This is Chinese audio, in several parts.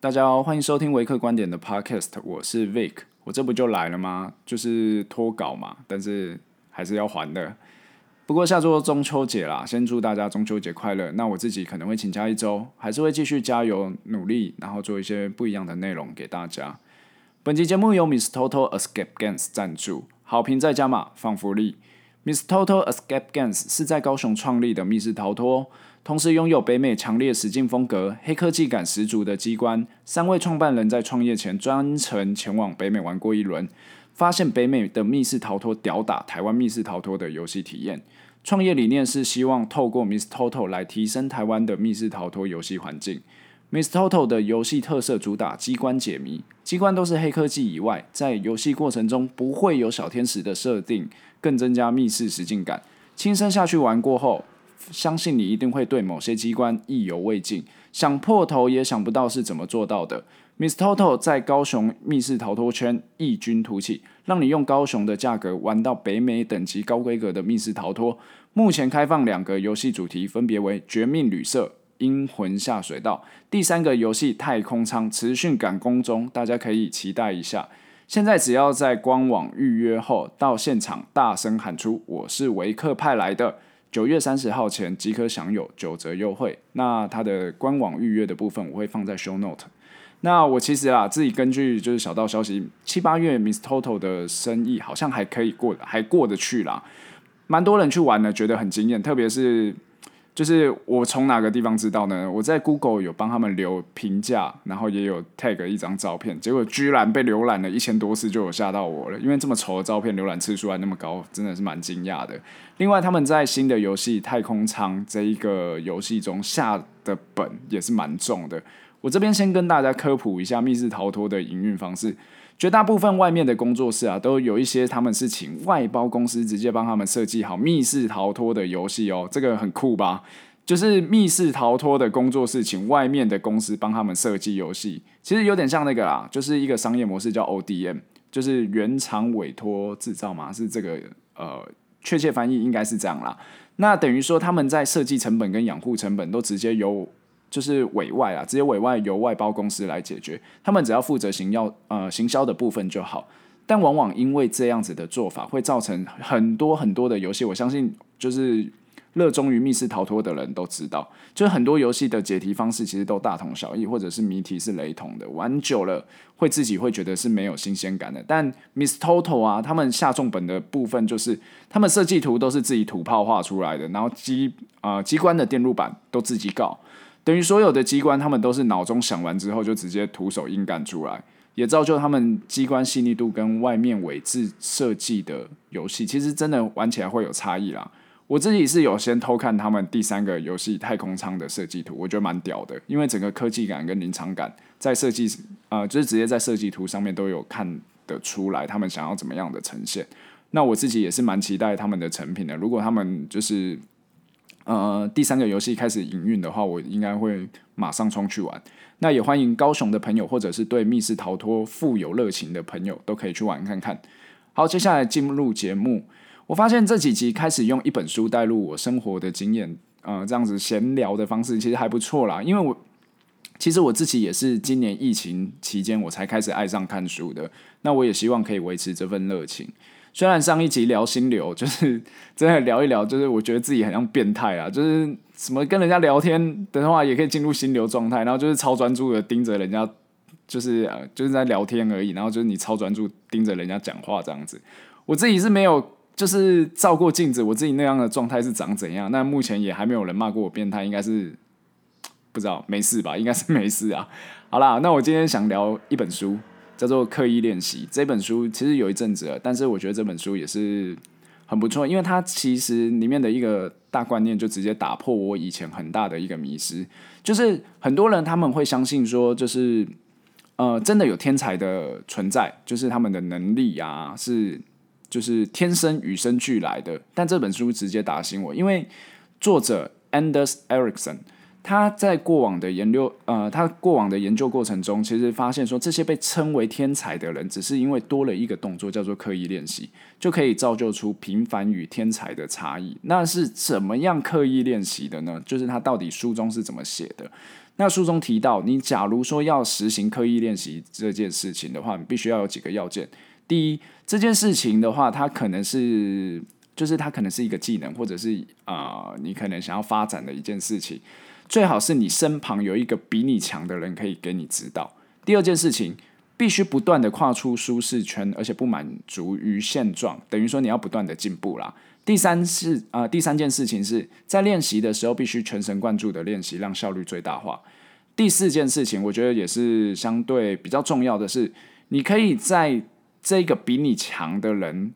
大家好，欢迎收听维克观点的 Podcast，我是 Vic。我这不就来了吗？就是脱稿嘛，但是还是要还的。不过下周中秋节啦，先祝大家中秋节快乐。那我自己可能会请假一周，还是会继续加油努力，然后做一些不一样的内容给大家。本集节目由 MissToto Escape Games 赞助，好评再加码，放福利。MissToto Escape Games 是在高雄创立的密室逃脱。同时拥有北美强烈实境风格、黑科技感十足的机关。三位创办人在创业前专程前往北美玩过一轮，发现北美的密室逃脱吊打台湾密室逃脱的游戏体验。创业理念是希望透过 MissToto 来提升台湾的密室逃脱游戏环境。MissToto 的游戏特色主打机关解谜，机关都是黑科技以外，在游戏过程中不会有小天使的设定，更增加密室实境感。亲身下去玩过后。相信你一定会对某些机关意犹未尽，想破头也想不到是怎么做到的。MissToto 在高雄密室逃脱圈异军突起，让你用高雄的价格玩到北美等级高规格的密室逃脱。目前开放两个游戏主题，分别为《绝命旅社》《阴魂下水道》，第三个游戏《太空舱》持续赶工中，大家可以期待一下。现在只要在官网预约后到现场大声喊出“我是维克派来的”。九月三十号前即可享有九折优惠。那它的官网预约的部分我会放在 show note。那我其实啊，自己根据就是小道消息，七八月 MissToto 的生意好像还可以过，还过得去啦。蛮多人去玩呢，觉得很惊艳，特别是。就是我从哪个地方知道呢？我在 Google 有帮他们留评价，然后也有 tag 一张照片，结果居然被浏览了一千多次，就有吓到我了。因为这么丑的照片，浏览次数还那么高，真的是蛮惊讶的。另外，他们在新的游戏《太空舱》这一个游戏中下的本也是蛮重的。我这边先跟大家科普一下密室逃脱的营运方式。绝大部分外面的工作室啊，都有一些他们是请外包公司直接帮他们设计好密室逃脱的游戏哦，这个很酷吧？就是密室逃脱的工作室请外面的公司帮他们设计游戏，其实有点像那个啦，就是一个商业模式叫 ODM，就是原厂委托制造嘛，是这个呃，确切翻译应该是这样啦。那等于说他们在设计成本跟养护成本都直接由。就是委外啊，直接委外由外包公司来解决，他们只要负责行要呃行销的部分就好。但往往因为这样子的做法，会造成很多很多的游戏。我相信就是热衷于密室逃脱的人都知道，就是很多游戏的解题方式其实都大同小异，或者是谜题是雷同的，玩久了会自己会觉得是没有新鲜感的。但 MissToto 啊，他们下重本的部分就是他们设计图都是自己土炮画出来的，然后机呃机关的电路板都自己搞。等于所有的机关，他们都是脑中想完之后就直接徒手硬干出来，也造就他们机关细腻度跟外面伪制设计的游戏，其实真的玩起来会有差异啦。我自己是有先偷看他们第三个游戏《太空舱》的设计图，我觉得蛮屌的，因为整个科技感跟临场感在设计，呃，就是直接在设计图上面都有看得出来，他们想要怎么样的呈现。那我自己也是蛮期待他们的成品的，如果他们就是。呃，第三个游戏开始营运的话，我应该会马上冲去玩。那也欢迎高雄的朋友，或者是对密室逃脱富有热情的朋友，都可以去玩看看。好，接下来进入节目。我发现这几集开始用一本书带入我生活的经验，呃，这样子闲聊的方式其实还不错啦。因为我其实我自己也是今年疫情期间我才开始爱上看书的。那我也希望可以维持这份热情。虽然上一集聊心流，就是 真的聊一聊，就是我觉得自己很像变态啊，就是什么跟人家聊天的话，也可以进入心流状态，然后就是超专注的盯着人家，就是呃就是在聊天而已，然后就是你超专注盯着人家讲话这样子。我自己是没有就是照过镜子，我自己那样的状态是长怎样？那目前也还没有人骂过我变态，应该是不知道，没事吧？应该是没事啊。好啦，那我今天想聊一本书。叫做刻意练习这本书，其实有一阵子了，但是我觉得这本书也是很不错，因为它其实里面的一个大观念就直接打破我以前很大的一个迷失，就是很多人他们会相信说，就是呃真的有天才的存在，就是他们的能力啊是就是天生与生俱来的，但这本书直接打醒我，因为作者 Anders Ericsson。他在过往的研究，呃，他过往的研究过程中，其实发现说，这些被称为天才的人，只是因为多了一个动作，叫做刻意练习，就可以造就出平凡与天才的差异。那是怎么样刻意练习的呢？就是他到底书中是怎么写的？那书中提到，你假如说要实行刻意练习这件事情的话，你必须要有几个要件。第一，这件事情的话，它可能是，就是它可能是一个技能，或者是啊、你可能想要发展的一件事情，最好是你身旁有一个比你强的人可以给你指导。第二件事情，必须不断的跨出舒适圈，而且不满足于现状，等于说你要不断的进步啦。第三是啊、呃，第三件事情是在练习的时候必须全神贯注的练习，让效率最大化。第四件事情，我觉得也是相对比较重要的是，你可以在这个比你强的人，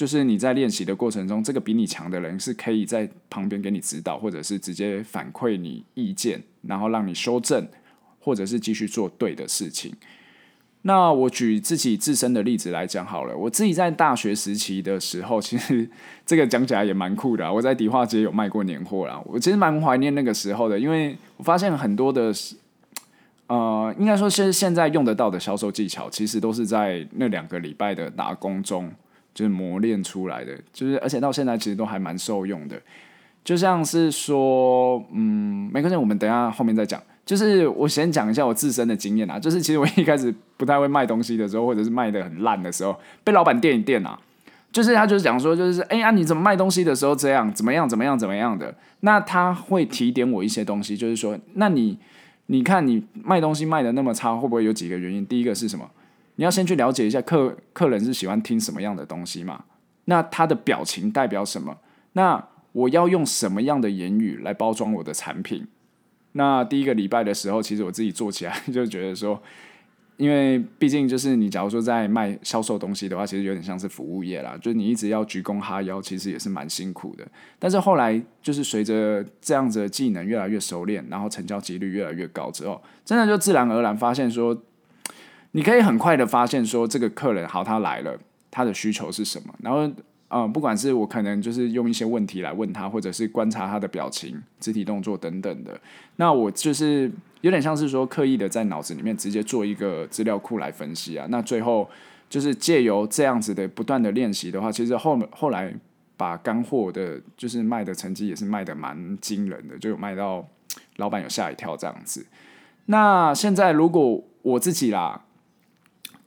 就是你在练习的过程中，这个比你强的人是可以在旁边给你指导，或者是直接反馈你意见，然后让你修正，或者是继续做对的事情。那我举自己自身的例子来讲好了。我自己在大学时期的时候，其实 这个讲起来也蛮酷的啊。我在迪化街有卖过年货啦。我其实蛮怀念那个时候的，因为我发现很多的，呃，应该说是现在用得到的销售技巧，其实都是在那两个礼拜的打工中就是磨练出来的。就是而且到现在其实都还蛮受用的。就像是说，嗯，没关系，我们等一下后面再讲。就是我先讲一下我自身的经验啊，就是其实我一开始不太会卖东西的时候，或者是卖的很烂的时候，被老板电一电啊，就是他就是讲说，就是哎呀，你怎么卖东西的时候这样，怎么样，怎么样，怎么样的？那他会提点我一些东西，就是说，那你你看你卖东西卖的那么差，会不会有几个原因？第一个是什么？你要先去了解一下客客人是喜欢听什么样的东西嘛？那他的表情代表什么？那我要用什么样的言语来包装我的产品？那第一个礼拜的时候，其实我自己做起来就觉得说，因为毕竟就是你假如说在卖销售东西的话，其实有点像是服务业啦，就是你一直要鞠躬哈腰，其实也是蛮辛苦的。但是后来就是随着这样子的技能越来越熟练，然后成交几率越来越高之后，真的就自然而然发现说，你可以很快的发现说，这个客人好，他来了，他的需求是什么，然后。嗯，不管是我可能就是用一些问题来问他，或者是观察他的表情、肢体动作等等的，那我就是有点像是说刻意的在脑子里面直接做一个资料库来分析啊。那最后就是借由这样子的不断的练习的话，其实后后来把干货的，就是卖的成绩也是卖的蛮惊人的，就有卖到老板有吓一跳这样子。那现在如果我自己啦。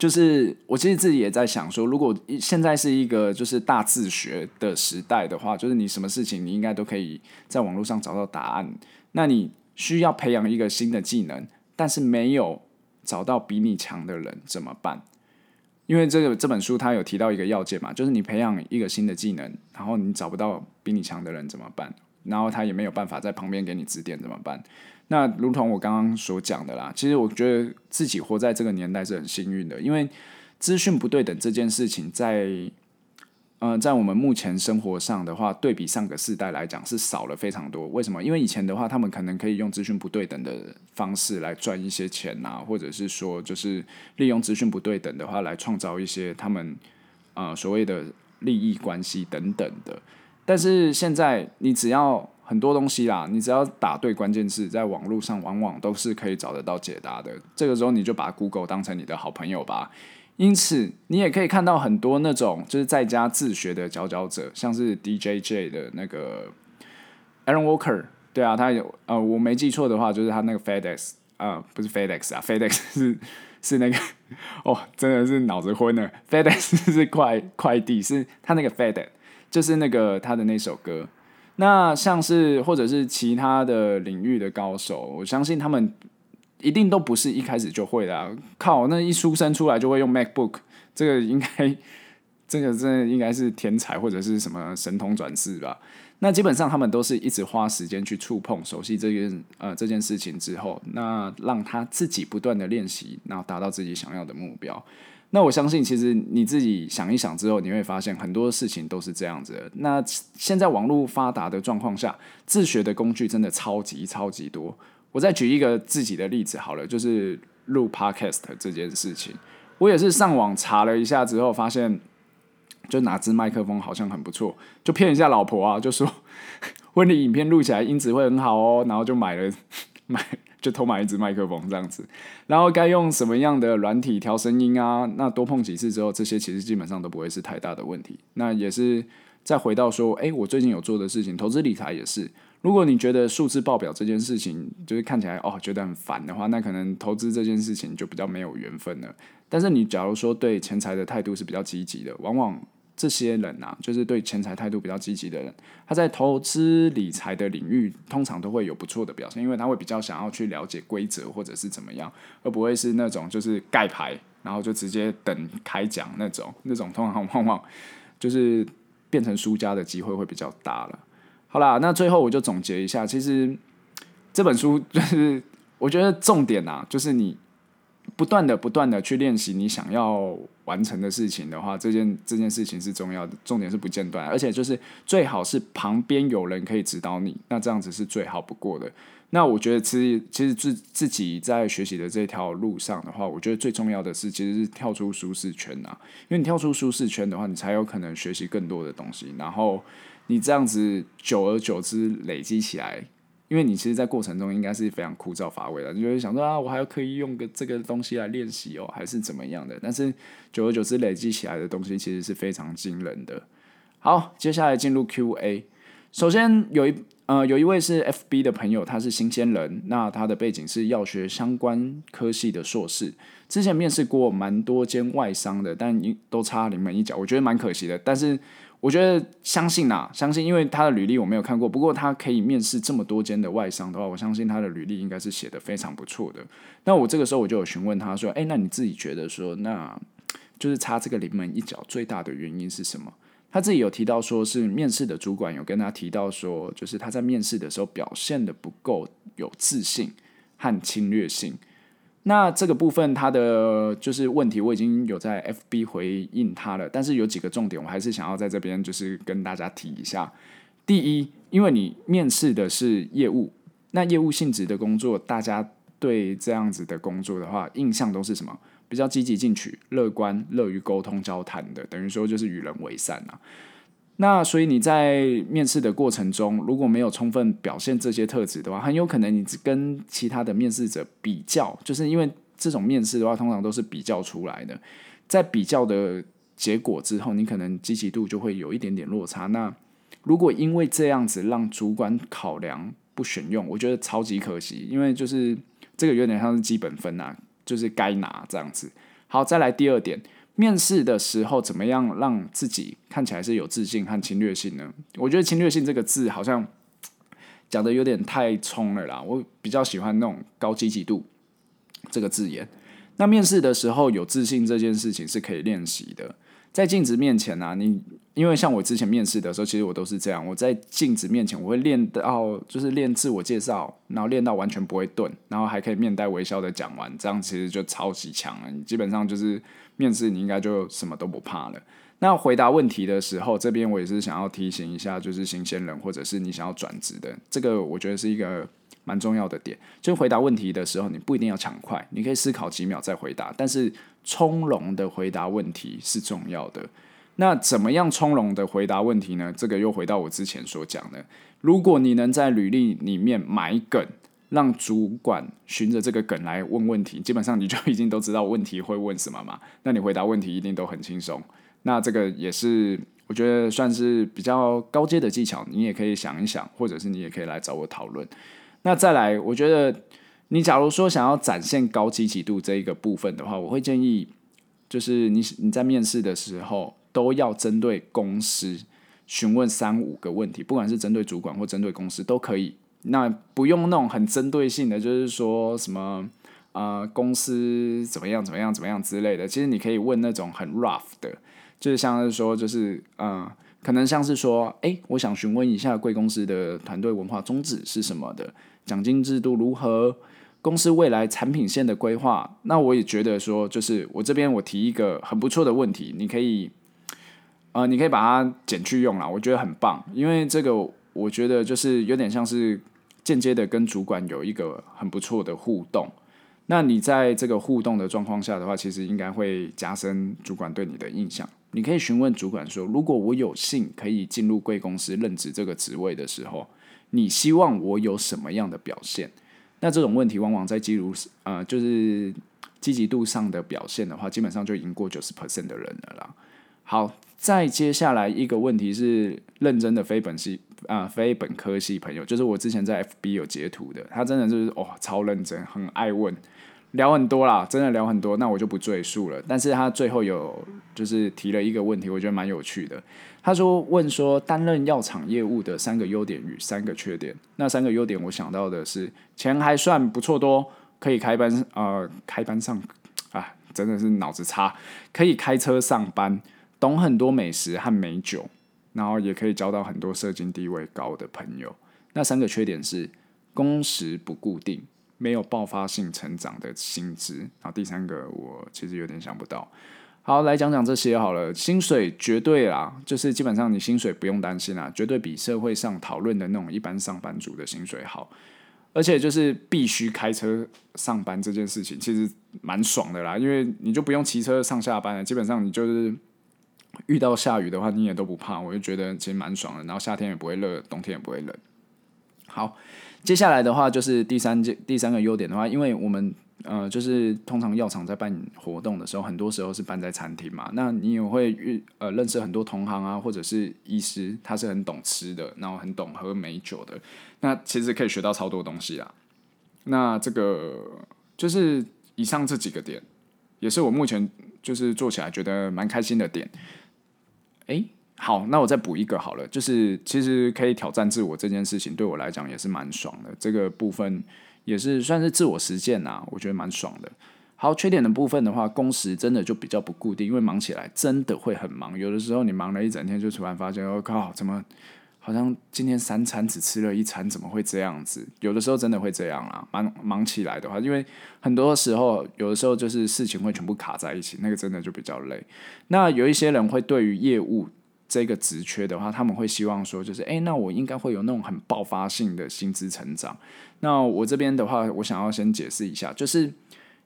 就是我其实自己也在想说，如果现在是一个就是大自学的时代的话，就是你什么事情你应该都可以在网络上找到答案。那你需要培养一个新的技能，但是没有找到比你强的人怎么办？因为这个这本书它有提到一个要件嘛，就是你培养一个新的技能，然后你找不到比你强的人怎么办？然后他也没有办法在旁边给你指点怎么办？那如同我刚刚所讲的啦，其实我觉得自己活在这个年代是很幸运的，因为资讯不对等这件事情在，在呃，在我们目前生活上的话，对比上个世代来讲是少了非常多。为什么？因为以前的话，他们可能可以用资讯不对等的方式来赚一些钱啊，或者是说，就是利用资讯不对等的话来创造一些他们呃所谓的利益关系等等的。但是现在，你只要很多东西啦，你只要打对关键字，在网络上往往都是可以找得到解答的。这个时候你就把 Google 当成你的好朋友吧。因此，你也可以看到很多那种就是在家自学的佼佼者，像是 DJJ 的那个 Aaron Walker，对啊，他有呃，我没记错的话，就是他那个 FedEx 啊、呃，不是 FedEx 啊，FedEx 是是那个 哦，真的是脑子昏了。FedEx 是快快递，是他那个 FedEx，就是那个他的那首歌。那像是或者是其他的领域的高手，我相信他们一定都不是一开始就会的啊。靠，那一出生出来就会用 MacBook，这个应该，这个真的应该是天才或者是什么神通转世吧？那基本上他们都是一直花时间去触碰、熟悉这件呃这件事情之后，那让他自己不断的练习，然后达到自己想要的目标。那我相信，其实你自己想一想之后，你会发现很多事情都是这样子的。那现在网络发达的状况下，自学的工具真的超级超级多。我再举一个自己的例子好了，就是录 Podcast 这件事情，我也是上网查了一下之后，发现就哪支麦克风好像很不错，就骗一下老婆啊，就说 婚礼影片录起来音质会很好哦，然后就买了 买。就偷买一支麦克风这样子，然后该用什么样的软体调声音啊？那多碰几次之后，这些其实基本上都不会是太大的问题。那也是再回到说，诶，我最近有做的事情，投资理财也是。如果你觉得数字报表这件事情就是看起来哦觉得很烦的话，那可能投资这件事情就比较没有缘分了。但是你假如说对钱财的态度是比较积极的，往往这些人啊，就是对钱财态度比较积极的人，他在投资理财的领域通常都会有不错的表现，因为他会比较想要去了解规则或者是怎么样，而不会是那种就是盖牌，然后就直接等开奖那种，那种通常往往就是变成输家的机会会比较大了。好啦，那最后我就总结一下，其实这本书就是我觉得重点啊，就是你不断的、不断的去练习你想要完成的事情的话，这件这件事情是重要的，重点是不间断，而且就是最好是旁边有人可以指导你，那这样子是最好不过的。那我觉得其实其实自自己在学习的这条路上的话，我觉得最重要的是其实是跳出舒适圈啊，因为你跳出舒适圈的话，你才有可能学习更多的东西，然后。你这样子久而久之累积起来，因为你其实，在过程中应该是非常枯燥乏味的，你就会想说啊，我还可以用个这个东西来练习哦，还是怎么样的？但是久而久之累积起来的东西，其实是非常惊人的。好，接下来进入 Q&A。首先有一呃有一位是 FB 的朋友，他是新鲜人，那他的背景是药学相关科系的硕士，之前面试过蛮多间外商的，但都差临门一脚，我觉得蛮可惜的，但是。我觉得相信呐、相信，因为他的履历我没有看过，不过他可以面试这么多间的外商的话，我相信他的履历应该是写得非常不错的。那我这个时候我就有询问他说：“诶，那你自己觉得说，那就是差这个临门一脚最大的原因是什么？”他自己有提到说是面试的主管有跟他提到说，就是他在面试的时候表现得不够有自信和侵略性。那这个部分，他的就是问题，我已经有在 FB 回应他了。但是有几个重点，我还是想要在这边就是跟大家提一下。第一，因为你面试的是业务，那业务性质的工作，大家对这样子的工作的话，印象都是什么？比较积极进取、乐观、乐于沟通交谈的，等于说就是与人为善啊。那所以你在面试的过程中，如果没有充分表现这些特质的话，很有可能你跟其他的面试者比较，就是因为这种面试的话，通常都是比较出来的。在比较的结果之后，你可能积极度就会有一点点落差。那如果因为这样子让主管考量不选用，我觉得超级可惜，因为就是这个有点像是基本分啊，就是该拿这样子。好，再来第二点。面试的时候，怎么样让自己看起来是有自信和侵略性呢？我觉得“侵略性”这个字好像讲的有点太冲了啦。我比较喜欢那种高积极度这个字眼。那面试的时候有自信这件事情是可以练习的。在镜子面前啊，你因为像我之前面试的时候，其实我都是这样。我在镜子面前，我会练到就是练自我介绍，然后练到完全不会顿，然后还可以面带微笑的讲完，这样其实就超级强了。你基本上就是。面试你应该就什么都不怕了。那回答问题的时候，这边我也是想要提醒一下，就是新鲜人或者是你想要转职的，这个我觉得是一个蛮重要的点。就回答问题的时候，你不一定要抢快，你可以思考几秒再回答，但是从容的回答问题是重要的。那怎么样从容的回答问题呢？这个又回到我之前所讲的，如果你能在履历里面埋梗。让主管循着这个梗来问问题，基本上你就已经都知道问题会问什么嘛。那你回答问题一定都很轻松。那这个也是我觉得算是比较高阶的技巧，你也可以想一想，或者是你也可以来找我讨论。那再来，我觉得你假如说想要展现高积极度这一个部分的话，我会建议就是你你在面试的时候都要针对公司询问三五个问题，不管是针对主管或针对公司都可以。那不用那种很针对性的，就是说什么啊、呃，公司怎么样怎么样怎么样之类的。其实你可以问那种很 rough 的，就是像是说，就是嗯、呃，可能像是说，诶，我想询问一下贵公司的团队文化宗旨是什么的，奖金制度如何，公司未来产品线的规划。那我也觉得说，就是我这边我提一个很不错的问题，你可以，呃，你可以把它剪去用啦，我觉得很棒，因为这个我觉得就是有点像是。间接的跟主管有一个很不错的互动，那你在这个互动的状况下的话，其实应该会加深主管对你的印象。你可以询问主管说：“如果我有幸可以进入贵公司任职这个职位的时候，你希望我有什么样的表现？”那这种问题往往在基如呃，就是积极度上的表现的话，基本上就赢过九十 percent 的人了啦。好，再接下来一个问题是认真的非本系。啊、非本科系朋友，就是我之前在 FB 有截图的，他真的就是哦超认真，很爱问。聊很多啦，真的聊很多，那我就不赘述了。但是他最后有就是提了一个问题，我觉得蛮有趣的。他说问说担任药厂业务的三个优点与三个缺点。那三个优点我想到的是钱还算不错多，可以开班呃开班上啊，真的是脑子差，可以开车上班，懂很多美食和美酒，然后也可以交到很多社经地位高的朋友。那三个缺点是工时不固定。没有爆发性成长的薪资，然后第三个我其实有点想不到。好，来讲讲这些好了。薪水绝对啦，就是基本上你薪水不用担心啦，绝对比社会上讨论的那种一般上班族的薪水好。而且就是必须开车上班这件事情，其实蛮爽的啦，因为你就不用骑车上下班了，基本上你就是遇到下雨的话你也都不怕，我就觉得其实蛮爽的。然后夏天也不会热，冬天也不会冷。好。接下来的话就是第三件第三个优点的话，因为我们呃就是通常药厂在办活动的时候，很多时候是办在餐厅嘛，那你也会遇呃认识很多同行啊，或者是医师，他是很懂吃的，然后很懂喝美酒的，那其实可以学到超多东西啊。那这个就是以上这几个点，也是我目前就是做起来觉得蛮开心的点。诶。好，那我再补一个好了，就是其实可以挑战自我这件事情，对我来讲也是蛮爽的。这个部分也是算是自我实践呐，我觉得蛮爽的。好，缺点的部分的话，工时真的就比较不固定，因为忙起来真的会很忙。有的时候你忙了一整天，就突然发现，我靠，怎么好像今天三餐只吃了一餐，怎么会这样子？有的时候真的会这样啊，忙忙起来的话，因为很多时候，有的时候就是事情会全部卡在一起，那个真的就比较累。那有一些人会对于业务。这个职缺的话，他们会希望说，就是哎，那我应该会有那种很爆发性的薪资成长。那我这边的话，我想要先解释一下，就是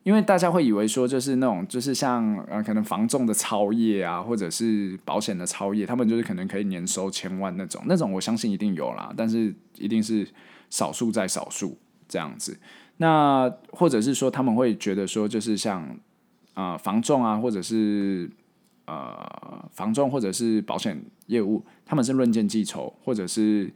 因为大家会以为说，就是那种就是像呃，可能房仲的超业啊，或者是保险的超业，他们就是可能可以年收千万那种，那种我相信一定有啦，但是一定是少数在少数这样子。那或者是说，他们会觉得说，就是像啊、呃，房仲啊，或者是。呃，房仲或者是保险业务，他们是论件计酬，或者是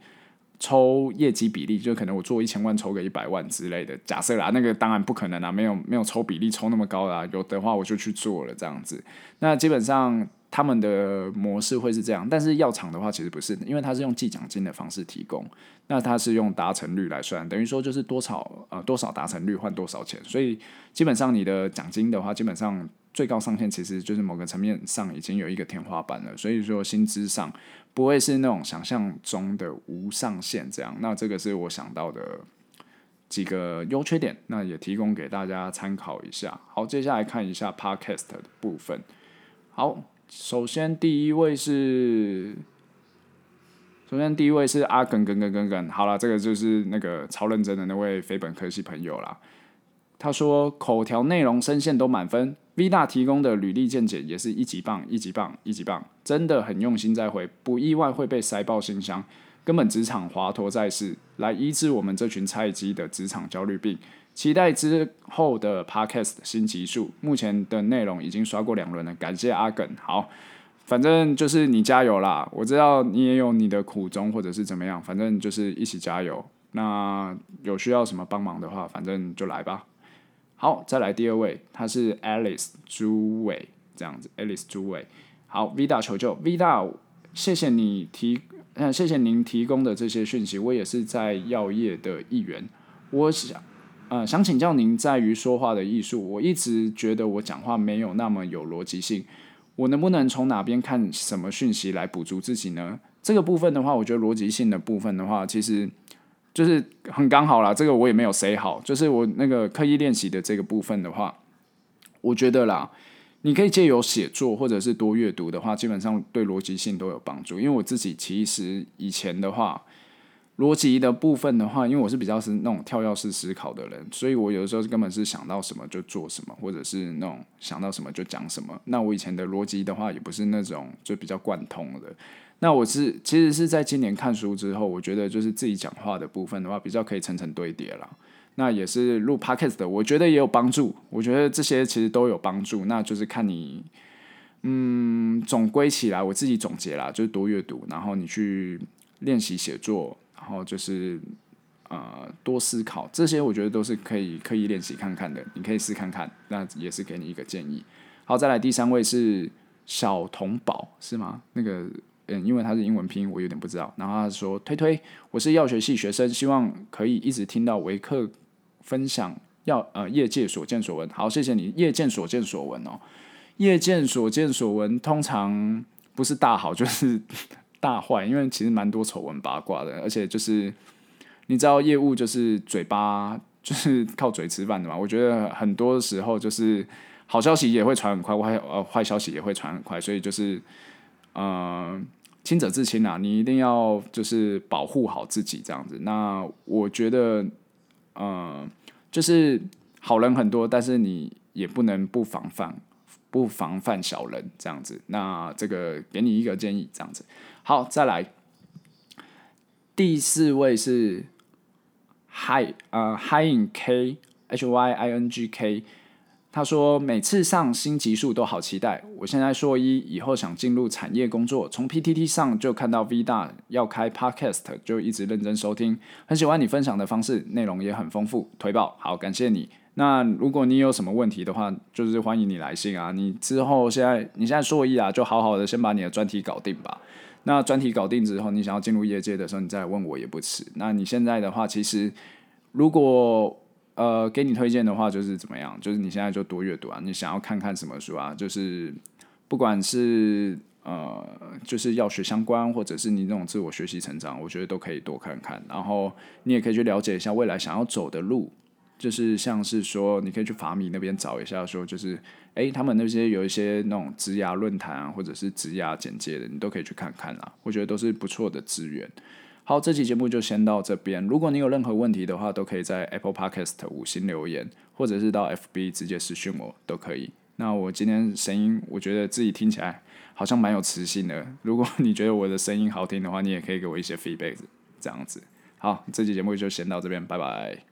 抽业绩比例，就可能我做一千万抽个一百万之类的。假设啦，那个当然不可能啦，没有没有抽比例抽那么高啦，有的话我就去做了这样子。那基本上他们的模式会是这样，但是药厂的话其实不是，因为它是用计奖金的方式提供，那它是用达成率来算，等于说就是多少呃多少达成率换多少钱，所以基本上你的奖金的话，基本上。最高上限其实就是某个层面上已经有一个天花板了，所以说薪资上不会是那种想象中的无上限这样。那这个是我想到的几个优缺点，那也提供给大家参考一下。好，接下来看一下 Podcast 的部分。好，首先第一位是，首先第一位是阿耿耿耿耿耿。好了，这个就是那个超认真的那位非本科系朋友啦。他说口条、内容、声线都满分，V 大提供的履历见解也是一级棒、一级棒、一级棒，真的很用心在回，不意外会被塞爆信箱，根本职场华佗在世，来医治我们这群菜鸡的职场焦虑病。期待之后的 Podcast 新集数，目前的内容已经刷过两轮了，感谢阿耿。好，反正就是你加油啦，我知道你也有你的苦衷或者是怎么样，反正就是一起加油。那有需要什么帮忙的话，反正就来吧。好，再来第二位，他是 Alice 朱伟，这样子，Alice 朱伟。好，Vida 求救，Vida，谢谢你提，嗯，谢谢您提供的这些讯息，我也是在药业的一员。我想，呃，想请教您在于说话的艺术，我一直觉得我讲话没有那么有逻辑性，我能不能从哪边看什么讯息来补足自己呢？这个部分的话，我觉得逻辑性的部分的话，其实。就是很刚好啦，这个我也没有谁好。就是我那个刻意练习的这个部分的话，我觉得啦，你可以借由写作或者是多阅读的话，基本上对逻辑性都有帮助。因为我自己其实以前的话，逻辑的部分的话，因为我是比较是那种跳跃式思考的人，所以我有的时候根本是想到什么就做什么，或者是那种想到什么就讲什么。那我以前的逻辑的话，也不是那种就比较贯通的。那我是其实是在今年看书之后，我觉得就是自己讲话的部分的话，比较可以层层堆叠了。那也是录 podcast 的，我觉得也有帮助。我觉得这些其实都有帮助。那就是看你，嗯，总归起来，我自己总结啦，就是多阅读，然后你去练习写作，然后就是呃多思考，这些我觉得都是可以刻意练习看看的，你可以试看看，那也是给你一个建议。好，再来第三位是小童宝是吗？那个嗯，因为他是英文拼音，我有点不知道。然后他说推推，我是药学系学生，希望可以一直听到维克分享药呃业界所见所闻。好，谢谢你，业界所见所闻哦。业界所见所闻，通常不是大好就是大坏，因为其实蛮多丑闻八卦的，而且就是你知道业务就是嘴巴就是靠嘴吃饭的嘛。我觉得很多时候就是好消息也会传很快，坏呃坏消息也会传很快，所以就是呃清者自清啊，你一定要就是保护好自己这样子。那我觉得呃就是好人很多，但是你也不能不防范。不防范小人这样子，那这个给你一个建议，这样子。好，再来第四位是 Hi 呃，Hyink，H Y I N G K，他说每次上新集数都好期待。我现在硕一，以后想进入产业工作，从 PTT 上就看到 V 大要开 Podcast，就一直认真收听，很喜欢你分享的方式，内容也很丰富，推爆，好，感谢你。那如果你有什么问题的话，就是欢迎你来信啊。你之后现在你现在硕一啊，就好好的先把你的专题搞定吧。那专题搞定之后，你想要进入业界的时候，你再来问我也不迟。那你现在的话，其实如果呃给你推荐的话，就是怎么样？就是你现在就多阅读啊。你想要看看什么书啊？就是不管是呃就是药学相关，或者是你那种自我学习成长，我觉得都可以多看看。然后你也可以去了解一下未来想要走的路。就是像是说，你可以去法米那边找一下，说就是，哎，他们那些有一些那种职涯论坛啊，或者是职涯简介的，你都可以去看看啦。我觉得都是不错的资源。好，这期节目就先到这边。如果你有任何问题的话，都可以在 Apple Podcast 五星留言，或者是到 FB 直接私讯我都可以。那我今天声音，我觉得自己听起来好像蛮有磁性的。如果你觉得我的声音好听的话，你也可以给我一些 feedback，这样子。好，这期节目就先到这边，拜拜。